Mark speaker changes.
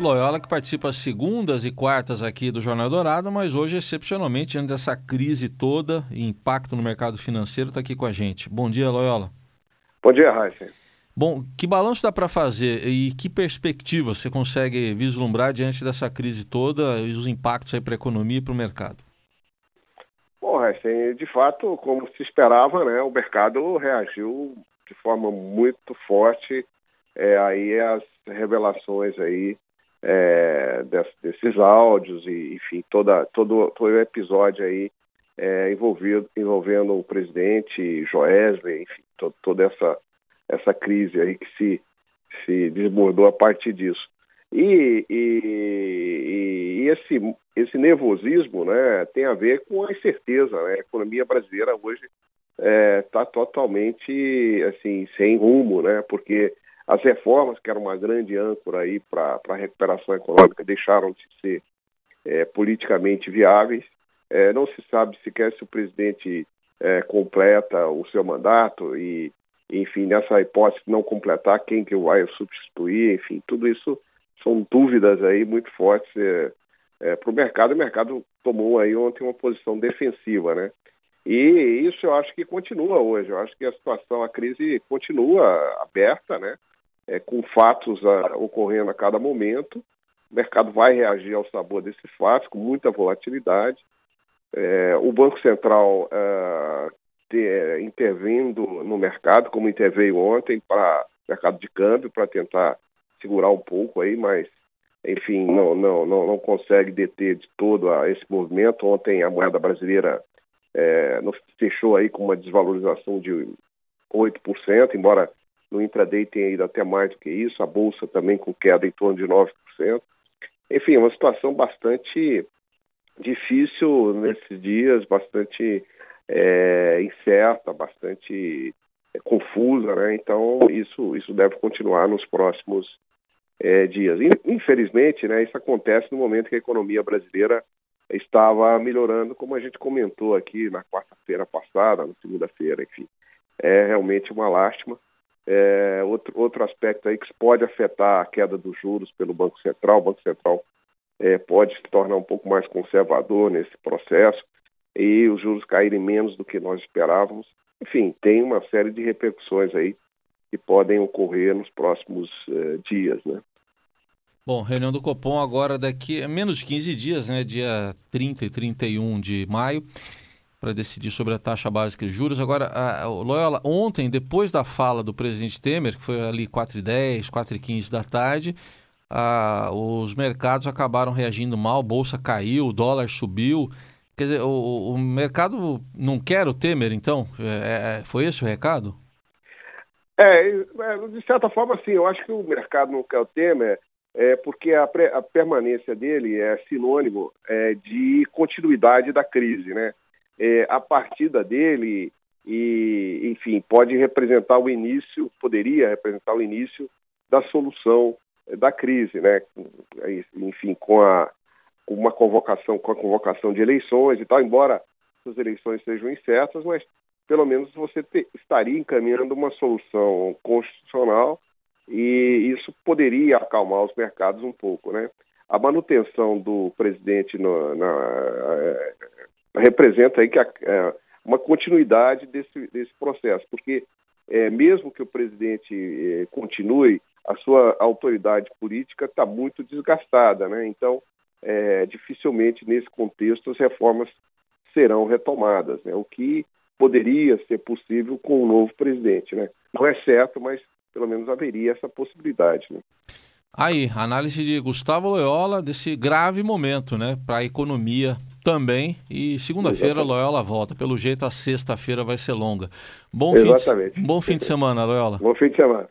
Speaker 1: Loyola que participa às segundas e quartas aqui do Jornal Dourado, mas hoje, excepcionalmente, diante dessa crise toda e impacto no mercado financeiro, está aqui com a gente. Bom dia, Loyola.
Speaker 2: Bom dia, Raíssa.
Speaker 1: Bom, que balanço dá para fazer e que perspectiva você consegue vislumbrar diante dessa crise toda e os impactos aí para a economia e para o mercado?
Speaker 2: Bom, Raíssa, de fato, como se esperava, né, o mercado reagiu de forma muito forte é, aí as revelações aí é, desses áudios e enfim toda todo todo o episódio aí é, envolvido envolvendo o presidente Joesley enfim to, toda essa essa crise aí que se se desbordou a partir disso e, e, e esse esse nervosismo né tem a ver com a incerteza né? a economia brasileira hoje está é, tá totalmente assim sem rumo né porque as reformas, que eram uma grande âncora aí para a recuperação econômica, deixaram de ser é, politicamente viáveis. É, não se sabe sequer se o presidente é, completa o seu mandato e, enfim, nessa hipótese de não completar, quem que vai substituir, enfim, tudo isso são dúvidas aí muito fortes é, é, para o mercado. O mercado tomou aí ontem uma posição defensiva, né? E isso eu acho que continua hoje. Eu acho que a situação, a crise continua aberta, né? É, com fatos a, ocorrendo a cada momento. O mercado vai reagir ao sabor desses fatos com muita volatilidade. É, o Banco Central é, ter, intervindo no mercado, como interveio ontem para mercado de câmbio, para tentar segurar um pouco aí, mas enfim, não, não, não, não consegue deter de todo a, esse movimento. Ontem a moeda brasileira é, fechou aí com uma desvalorização de 8%, embora no intraday tem ido até mais do que isso, a bolsa também com queda em torno de 9%. Enfim, uma situação bastante difícil nesses dias, bastante é, incerta, bastante é, confusa, né? Então isso isso deve continuar nos próximos é, dias. Infelizmente, né? Isso acontece no momento que a economia brasileira estava melhorando, como a gente comentou aqui na quarta-feira passada, na segunda-feira, enfim. É realmente uma lástima. É, outro, outro aspecto aí que pode afetar a queda dos juros pelo Banco Central. O Banco Central é, pode se tornar um pouco mais conservador nesse processo e os juros caírem menos do que nós esperávamos. Enfim, tem uma série de repercussões aí que podem ocorrer nos próximos uh, dias, né?
Speaker 1: Bom, reunião do Copom agora daqui a menos de 15 dias, né? Dia 30 e 31 de maio para decidir sobre a taxa básica de juros. Agora, a, a Loyola, ontem, depois da fala do presidente Temer, que foi ali 4h10, 4h15 da tarde, a, os mercados acabaram reagindo mal, bolsa caiu, o dólar subiu. Quer dizer, o, o mercado não quer o Temer, então? É, é, foi esse o recado?
Speaker 2: É, é, de certa forma, sim. Eu acho que o mercado não quer o Temer é, porque a, a permanência dele é sinônimo é, de continuidade da crise, né? É, a partida dele e, enfim, pode representar o início, poderia representar o início da solução é, da crise, né? Enfim, com a uma convocação, com a convocação de eleições e tal, embora as eleições sejam incertas, mas pelo menos você te, estaria encaminhando uma solução constitucional e isso poderia acalmar os mercados um pouco, né? A manutenção do presidente no, na, representa aí que a, é, uma continuidade desse, desse processo, porque é, mesmo que o presidente é, continue, a sua autoridade política está muito desgastada, né? Então, é, dificilmente nesse contexto as reformas serão retomadas, né? O que poderia ser possível com o novo presidente, né? Não é certo, mas pelo menos haveria essa possibilidade, né?
Speaker 1: Aí, análise de Gustavo Loyola desse grave momento, né, para a economia também. E segunda-feira Loyola volta. Pelo jeito, a sexta-feira vai ser longa. Bom, fim de, bom fim de semana, Loyola.
Speaker 2: Bom fim de semana.